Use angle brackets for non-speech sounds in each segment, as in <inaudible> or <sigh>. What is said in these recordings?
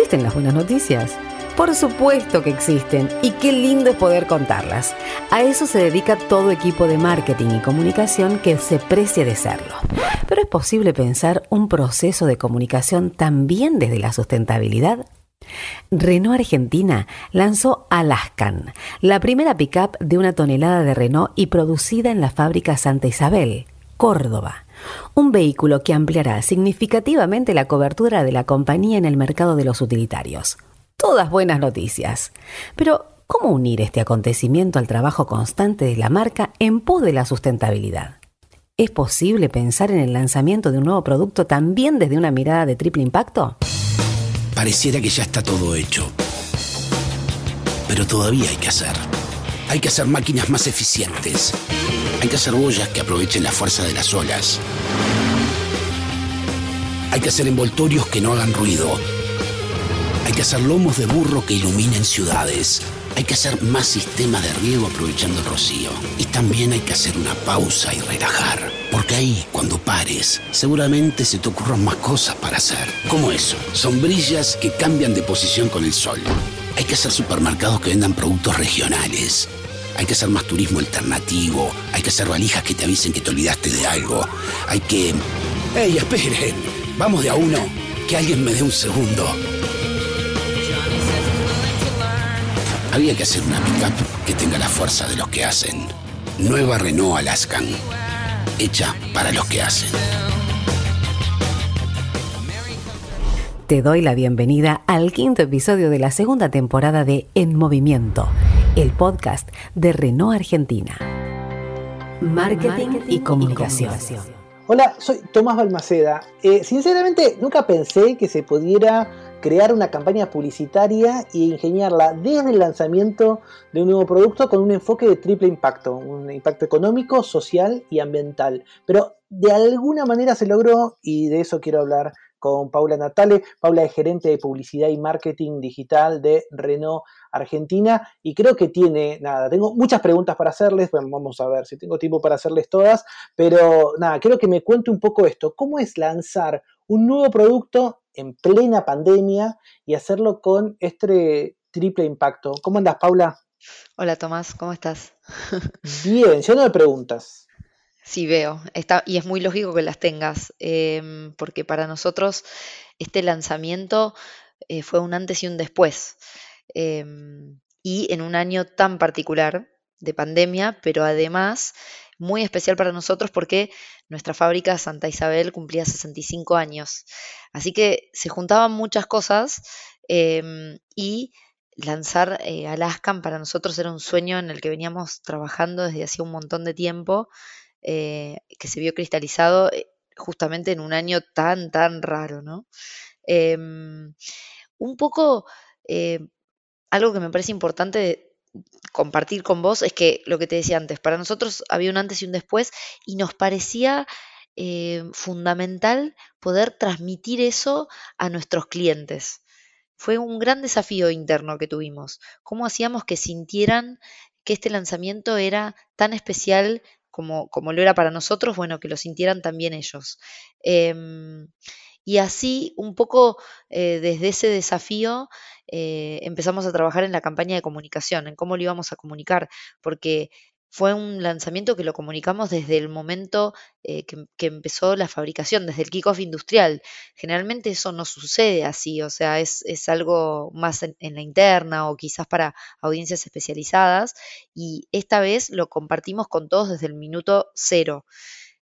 ¿Existen las buenas noticias? Por supuesto que existen y qué lindo es poder contarlas. A eso se dedica todo equipo de marketing y comunicación que se precie de serlo. Pero es posible pensar un proceso de comunicación también desde la sustentabilidad. Renault Argentina lanzó Alaskan, la primera pickup de una tonelada de Renault y producida en la fábrica Santa Isabel, Córdoba. Un vehículo que ampliará significativamente la cobertura de la compañía en el mercado de los utilitarios. Todas buenas noticias. Pero, ¿cómo unir este acontecimiento al trabajo constante de la marca en pos de la sustentabilidad? ¿Es posible pensar en el lanzamiento de un nuevo producto también desde una mirada de triple impacto? Pareciera que ya está todo hecho. Pero todavía hay que hacer. Hay que hacer máquinas más eficientes hay que hacer boyas que aprovechen la fuerza de las olas. Hay que hacer envoltorios que no hagan ruido. Hay que hacer lomos de burro que iluminen ciudades. Hay que hacer más sistemas de riego aprovechando el rocío. Y también hay que hacer una pausa y relajar. Porque ahí, cuando pares, seguramente se te ocurran más cosas para hacer. Como eso, sombrillas que cambian de posición con el sol. Hay que hacer supermercados que vendan productos regionales hay que hacer más turismo alternativo, hay que hacer valijas que te avisen que te olvidaste de algo, hay que... ¡Ey, esperen! Vamos de a uno, que alguien me dé un segundo. Había que hacer una pickup que tenga la fuerza de los que hacen. Nueva Renault Alaskan, hecha para los que hacen. Te doy la bienvenida al quinto episodio de la segunda temporada de En Movimiento el podcast de Renault Argentina. Marketing, y, comunicación. Hola, soy Tomás Balmaceda. Eh, sinceramente, nunca pensé que se pudiera crear una campaña publicitaria e ingeniarla desde el lanzamiento de un nuevo producto con un enfoque de triple impacto, un impacto económico, social y ambiental. Pero de alguna manera se logró y de eso quiero hablar con Paula Natale. Paula es gerente de publicidad y marketing digital de Renault Argentina y creo que tiene, nada, tengo muchas preguntas para hacerles, bueno, vamos a ver si tengo tiempo para hacerles todas, pero nada, quiero que me cuente un poco esto, ¿cómo es lanzar un nuevo producto en plena pandemia y hacerlo con este triple impacto? ¿Cómo andas, Paula? Hola, Tomás, ¿cómo estás? <laughs> Bien, lleno de preguntas. Sí, veo. Está, y es muy lógico que las tengas, em, porque para nosotros este lanzamiento eh, fue un antes y un después. Em, y en un año tan particular de pandemia, pero además muy especial para nosotros porque nuestra fábrica Santa Isabel cumplía 65 años. Así que se juntaban muchas cosas em, y lanzar eh, Alaskan para nosotros era un sueño en el que veníamos trabajando desde hacía un montón de tiempo eh, que se vio cristalizado eh, justamente en un año tan, tan raro, ¿no? Em, un poco, eh, algo que me parece importante compartir con vos es que lo que te decía antes, para nosotros había un antes y un después y nos parecía fundamental poder transmitir eso a nuestros clientes. Fue un gran desafío interno que tuvimos. ¿Cómo hacíamos que sintieran que este lanzamiento era tan especial como, como lo era para nosotros, bueno, que lo sintieran también ellos. Em, y así, un poco eh, desde ese desafío, eh, empezamos a trabajar en la campaña de comunicación, en cómo lo íbamos a comunicar, porque fue un lanzamiento que lo comunicamos desde el momento eh, que, empezó la fabricación, desde el kickoff industrial. Generalmente eso no sucede así, o sea, es, algo más en, la interna o quizás para audiencias especializadas. Y esta vez lo compartimos con todos desde el minuto cero.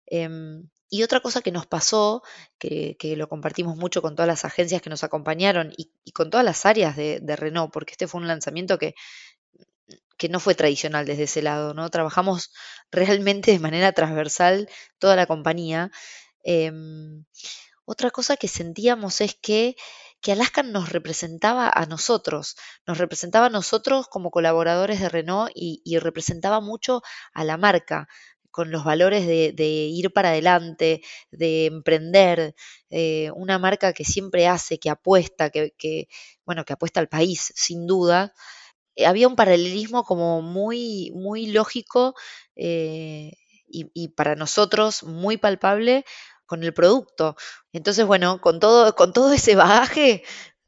Em, y otra cosa que nos pasó, que, lo compartimos mucho con todas las agencias que nos acompañaron y, con todas las áreas de, de Renault, porque este fue un lanzamiento que que no fue tradicional desde ese lado, ¿no? Trabajamos <laughs> realmente de manera transversal toda la compañía. Em, otra cosa que sentíamos es que, que Alaska nos representaba a nosotros, nos representaba a nosotros como colaboradores de Renault y, representaba mucho a la marca con los valores de, ir para adelante, de emprender, eh, una marca que siempre hace, que apuesta, que, que, bueno, que apuesta al país, sin duda, eh, había un paralelismo como muy, muy lógico eh, y, para nosotros muy palpable con el producto. Entonces, bueno, con todo, con todo ese bagaje,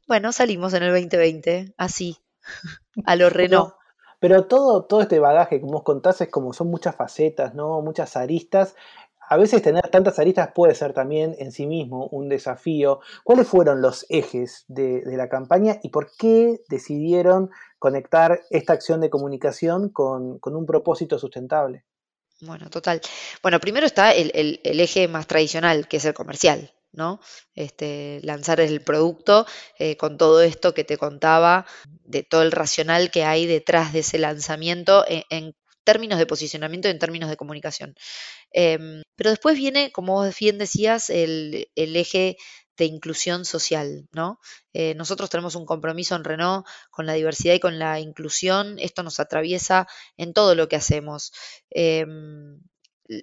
bueno, salimos en el 2020, así, a lo Renault. Pero, todo, todo este bagaje que vos contás es como son muchas facetas, ¿no? Muchas aristas. A veces tener tantas aristas puede ser también en sí mismo un desafío. ¿Cuáles fueron los ejes de, la campaña y por qué decidieron conectar esta acción de comunicación con, un propósito sustentable? Bueno, total. Bueno, primero está el, el eje más tradicional, que es el comercial, ¿no? Este, lanzar el producto eh, con todo esto que te contaba, de todo el racional que hay detrás de ese lanzamiento e, en, términos de posicionamiento y en términos de comunicación. Em, pero después viene, como vos bien decías, el, eje de inclusión social, ¿no? Eh, nosotros tenemos un compromiso en Renault con la diversidad y con la inclusión. Esto nos atraviesa en todo lo que hacemos. Em,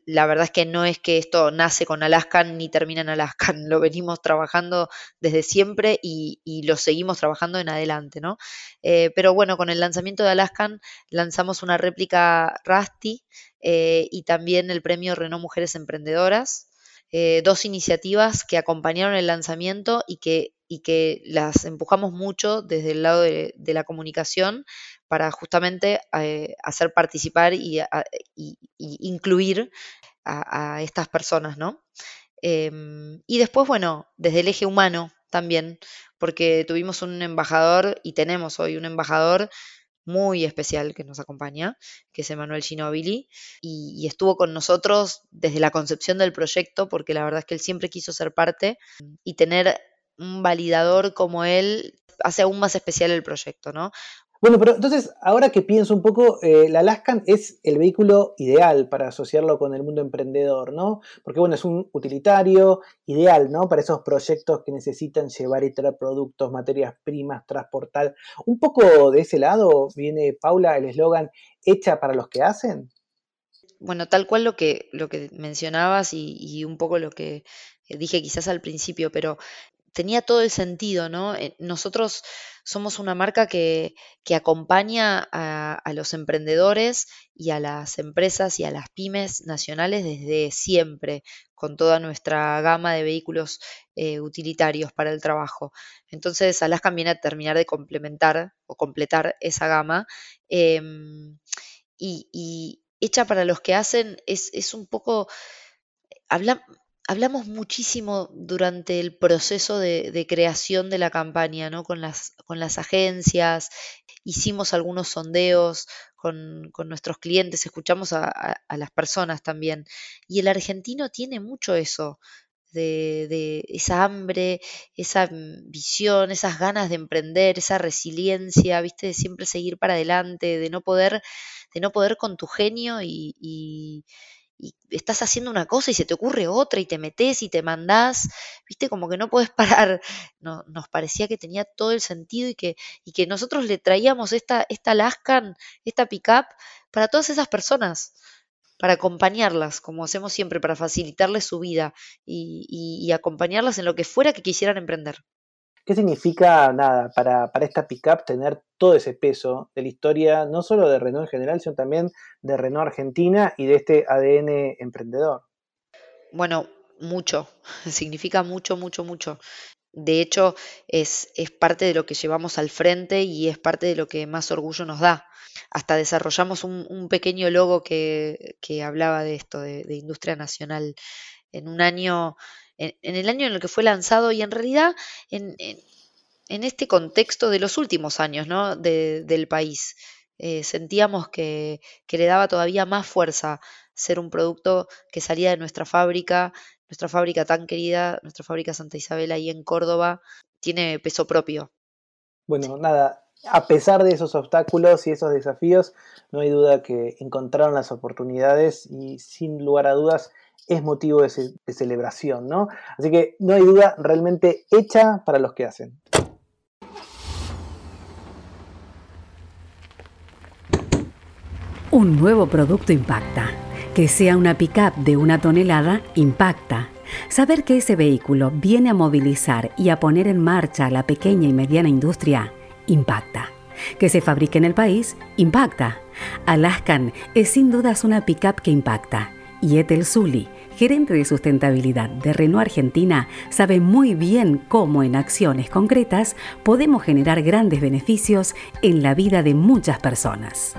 la verdad es que no es que esto nace con Alaskan ni termina en Alaskan, <laughs> lo venimos trabajando desde siempre y, lo seguimos trabajando en adelante, ¿no? Eh, pero bueno, con el lanzamiento de Alaskan lanzamos una réplica Rusty eh, y también el premio Renault Mujeres Emprendedoras, eh, dos iniciativas que acompañaron el lanzamiento y que, y que las empujamos mucho desde el lado de, la comunicación para justamente eh, hacer participar y, incluir a, estas personas, ¿no? Em, y después, bueno, desde el eje humano también, porque tuvimos un embajador y tenemos hoy un embajador muy especial que nos acompaña, que es Emanuel Ginobili, y, estuvo con nosotros desde la concepción del proyecto, porque la verdad es que él siempre quiso ser parte y tener un validador como él hace aún más especial el proyecto, ¿no? Bueno, pero entonces, ahora que pienso un poco, eh, la Alaskan es el vehículo ideal para asociarlo con el mundo emprendedor, ¿no? Porque, bueno, es un utilitario ideal, ¿no? Para esos proyectos que necesitan llevar y traer productos, materias primas, transportar. Un poco de ese lado viene, Paula, el eslogan hecha para los que hacen. Bueno, tal cual lo que, lo que mencionabas y, y un poco lo que dije quizás al principio, pero tenía todo el sentido, ¿no? Eh, nosotros somos una marca que, acompaña a, los emprendedores y a las empresas y a las pymes nacionales desde siempre, con toda nuestra gama de vehículos eh, utilitarios para el trabajo. Entonces, Alaska viene a terminar de complementar o completar esa gama. Em, y, hecha para los que hacen es, un poco... Habla, hablamos muchísimo durante el proceso de, creación de la campaña, ¿no? Con las, con las agencias, hicimos algunos sondeos con, nuestros clientes, escuchamos a, las personas también. Y el argentino tiene mucho eso, de, de, esa hambre, esa visión, esas ganas de emprender, esa resiliencia, viste, de siempre seguir para adelante, de no poder, de no poder con tu genio y y estás haciendo una cosa y se te ocurre otra y te metes y te mandás, viste, como que no puedes <laughs> parar. No, nos parecía que tenía todo el sentido y que, y que nosotros le traíamos esta, esta Lascan, esta pickup para todas esas personas, para acompañarlas, como hacemos siempre, para facilitarles su vida y, y acompañarlas en lo que fuera que quisieran emprender. ¿Qué significa, nada, para, esta pickup tener todo ese peso de la historia, no solo de Renault en general, sino también de Renault Argentina y de este ADN emprendedor? Bueno, mucho, <laughs> significa mucho, mucho, mucho. De hecho, es, es, parte de lo que llevamos al frente y es parte de lo que más orgullo nos da. Hasta desarrollamos un, pequeño logo que, hablaba de esto, de industria nacional. En un año en, el año en el que fue lanzado y en realidad en, este contexto de los últimos años ¿no? del país. Eh, sentíamos que, le daba todavía más fuerza ser un producto que salía de nuestra fábrica, nuestra fábrica tan querida, nuestra fábrica Santa Isabel ahí en Córdoba, tiene peso propio. Bueno, nada, a pesar de esos obstáculos y esos desafíos, no hay duda que encontraron las oportunidades y sin lugar a dudas es motivo de, celebración, ¿no? Así que no hay duda, realmente hecha para los que hacen. Un nuevo producto impacta. Que sea una pickup de una tonelada impacta. Saber que ese vehículo viene a movilizar y a poner en marcha la pequeña y mediana industria impacta. Que se fabrique en el país impacta. Alaskan es sin dudas una pickup que impacta. Y Etel Zully gerente de sustentabilidad de Renault Argentina, sabe muy bien cómo en acciones concretas podemos generar grandes beneficios en la vida de muchas personas.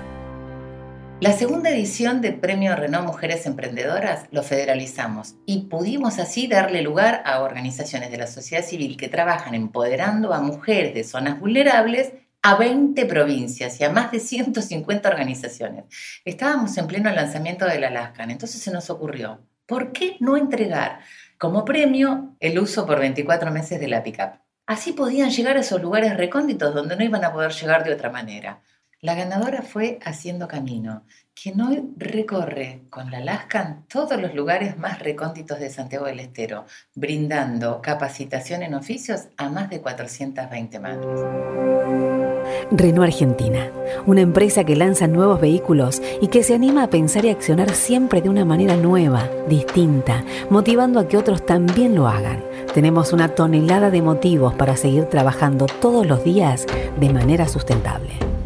La segunda edición de Premio Renault Mujeres Emprendedoras lo federalizamos y pudimos así darle lugar a organizaciones de la sociedad civil que trabajan empoderando a mujeres de zonas vulnerables a 20 provincias y a más de 150 organizaciones. Estábamos en pleno lanzamiento del Alaskan, entonces se nos ocurrió, ¿por qué no entregar como premio el uso por 24 meses de la pickup? Así podían llegar a esos lugares recónditos donde no iban a poder llegar de otra manera. La ganadora fue Haciendo Camino, quien hoy recorre con la Lascan todos los lugares más recónditos de Santiago del Estero, brindando capacitación en oficios a más de 420 madres. Renault Argentina, una empresa que lanza nuevos vehículos y que se anima a pensar y accionar siempre de una manera nueva, distinta, motivando a que otros también lo hagan. Tenemos una tonelada de motivos para seguir trabajando todos los días de manera sustentable.